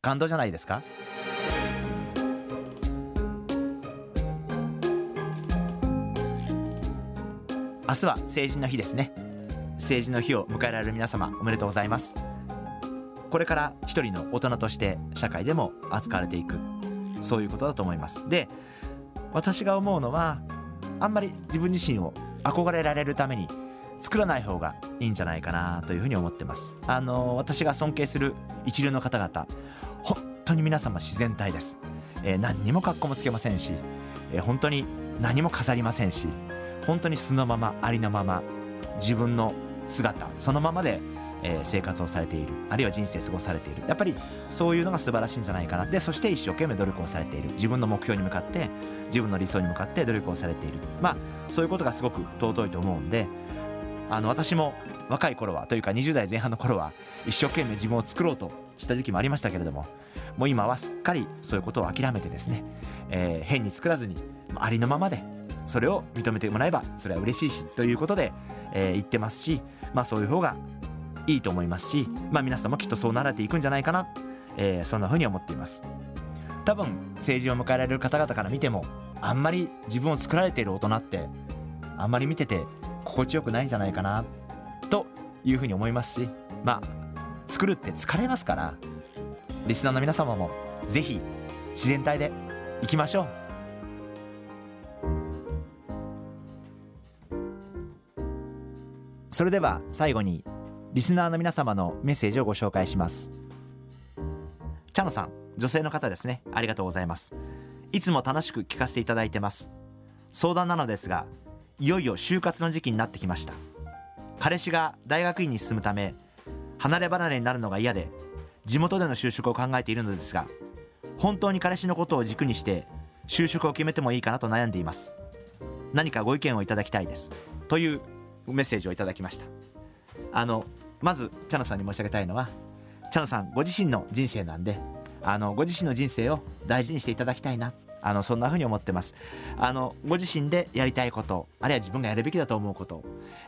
感動じゃないですか？明日は成人の日ですね。成人の日を迎えられる皆様おめでとうございます。これから一人の大人として社会でも扱われていく。そういうことだと思います。で私が思うのはあんまり自分自身を憧れられるために作らない方がいいんじゃないかなというふうに思ってます。あの私が尊敬する一流の方々本当に皆様自然体です、えー、何にも格好もつけませんし、えー、本当に何も飾りませんし本当に素のままありのまま自分の姿そのままで、えー、生活をされているあるいは人生過ごされている。やっぱりそういうのが素晴らしいんじゃないかな。でそして一生懸命努力をされている。自分の目標に向かって自分の理想に向かって努力をされている。まあそういうことがすごく尊いと思うんであの私も若い頃はというか20代前半の頃は一生懸命自分を作ろうとした時期もありましたけれどももう今はすっかりそういうことを諦めてですね、えー、変に作らずにありのままでそれを認めてもらえばそれは嬉しいしということで、えー、言ってますし、まあ、そういう方がいいと思いますし、まあ、皆さんもきっとそうなられていくんじゃないかな、えー、そんなふうに思っています。多分成人を迎えられる方々から見てもあんまり自分を作られている大人ってあんまり見てて心地よくないんじゃないかなというふうに思いますしまあ作るって疲れますからリスナーの皆様もぜひ自然体でいきましょう。それでは最後にリスナーの皆様のメッセージをご紹介します。茶野さん女性の方ですね。ありがとうございます。いつも楽しく聞かせていただいてます。相談なのですがいよいよ就活の時期になってきました。彼氏が大学院に進むため離れ離れになるのが嫌で地元での就職を考えているのですが本当に彼氏のことを軸にして就職を決めてもいいかなと悩んでいます。何かご意見をいただきたいです。というメッセージをいただきました。あのまず茶野さんに申し上げたいのは茶野さんご自身の人生なんであのご自身の人生を大事にしていただきたいな。あのそんな風に思ってます。あのご自身でやりたいことあるいは自分がやるべきだと思うこと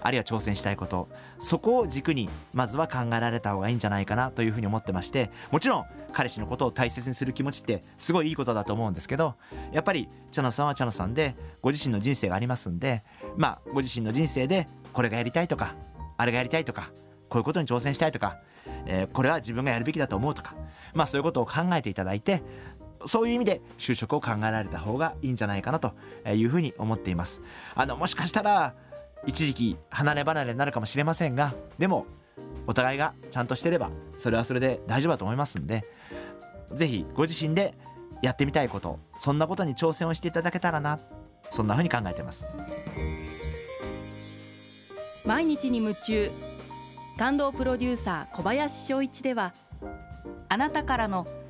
あるいは挑戦したいことそこを軸にまずは考えられた方がいいんじゃないかなという風に思ってましてもちろん彼氏のことを大切にする気持ちってすごいいいことだと思うんですけどやっぱり茶野さんは茶野さんでご自身の人生がありますんでまあご自身の人生でこれがやりたいとかあれがやりたいとかこういうことに挑戦したいとか、えー、これは自分がやるべきだと思うとかまあそういうことを考えていただいてそういう意味で就職を考えられた方がいいんじゃないかなというふうに思っています。あのもしかしたら一時期離れ離れになるかもしれませんがでもお互いがちゃんとしてればそれはそれで大丈夫だと思いますんで是非ご自身でやってみたいことそんなことに挑戦をしていただけたらなそんなふうに考えてます。毎日に夢中感動プロデューサー小林翔一ではあなたからの